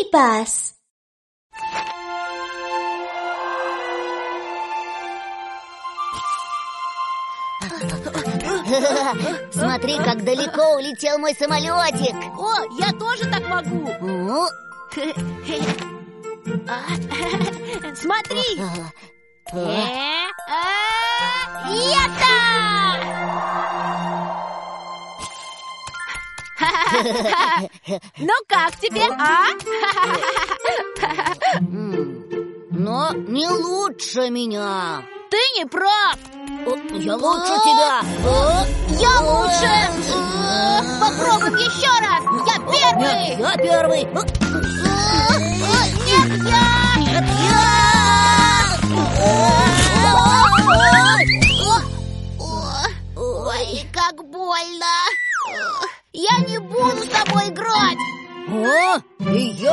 Скипас. Смотри, как далеко улетел мой самолетик. О, я тоже так могу. А, Смотри. А, Ну как тебе, а? Но не лучше меня Ты не прав! Я лучше тебя Я лучше! Э, Попробуем еще раз! Я первый! Я первый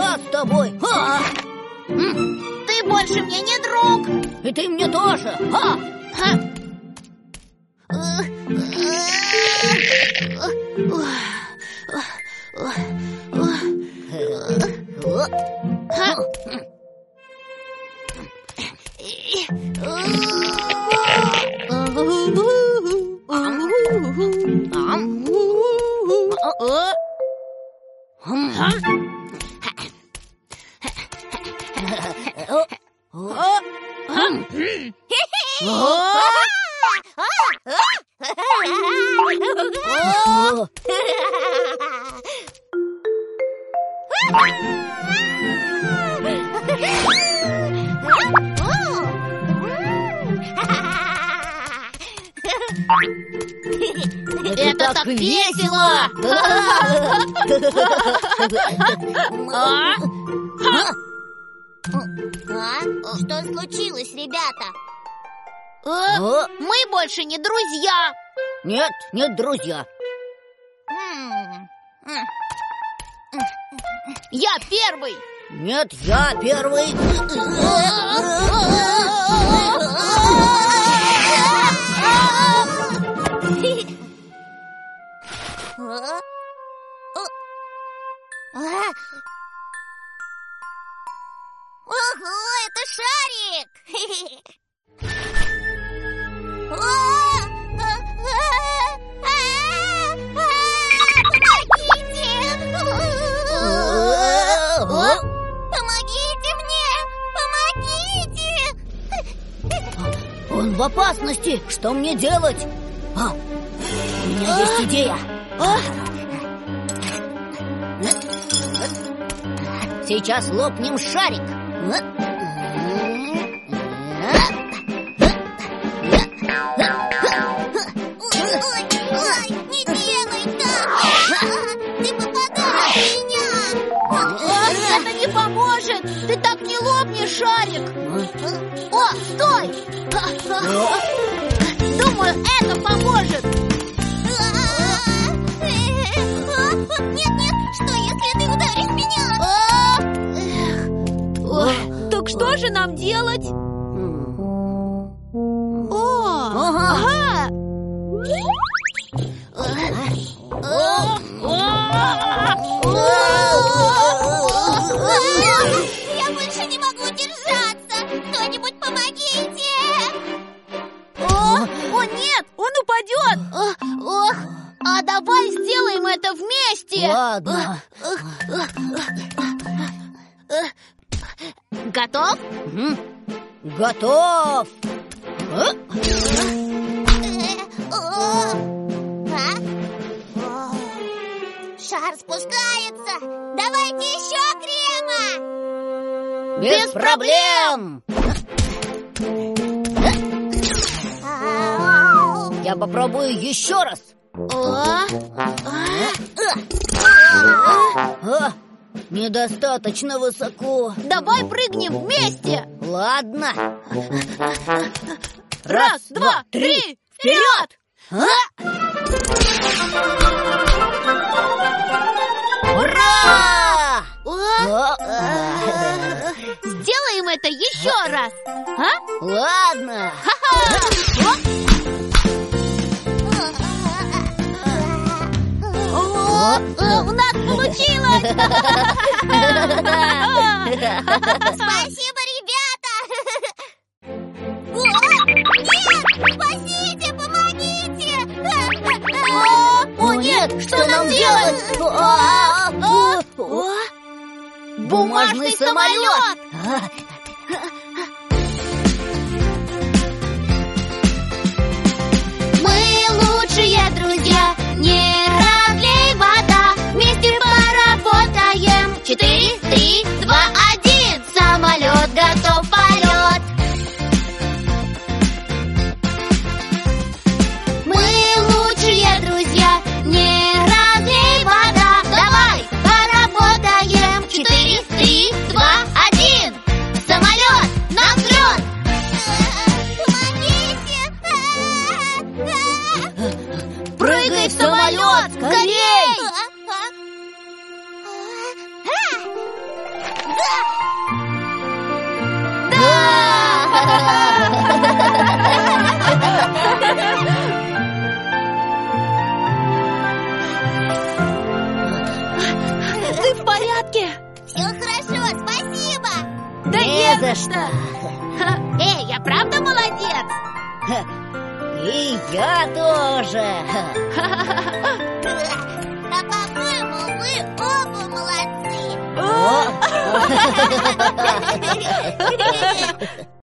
я с тобой Ха! Ты больше мне не друг! И ты мне тоже Ха! Ха. Э, ха. О, о. Это так весело! А? А? Что случилось, ребята? Э, О, Мы больше не друзья! нет, нет, друзья Я первый! Нет, я первый Ого, это шарик! Помогите! Помогите мне! Помогите! Он в опасности Что мне делать? А, у меня есть идея Сейчас лопнем шарик Шарик! О, стой! Думаю, это поможет! Что же нам делать? О, Ага. ага! Я больше не могу держаться! Кто-нибудь помогите! О, о, нет, он упадет! Ох, а давай сделаем это вместе! Ладно Готов? Мгм. Готов А? А? О, Шар спускается! Давайте еще крема! Без проблем Ау. Я попробую еще раз О, А, Недостаточно высоко. Давай прыгнем вместе! Ладно. Раз, два, три, вперед! Ура! О, А, Сделаем это еще раз! А? Ладно. О, э, у нас получилось! Спасибо, ребята! О, нет! Спасите, помогите! О, нет, что нам делать? А, а, а. Бумажный самолет! Ты в порядке? Все хорошо, спасибо! Да Не за что. Эй, я правда молодец? И я тоже. Да, по-моему, вы оба молодцы! О. 哈哈哈哈哈哈哈哈哈哈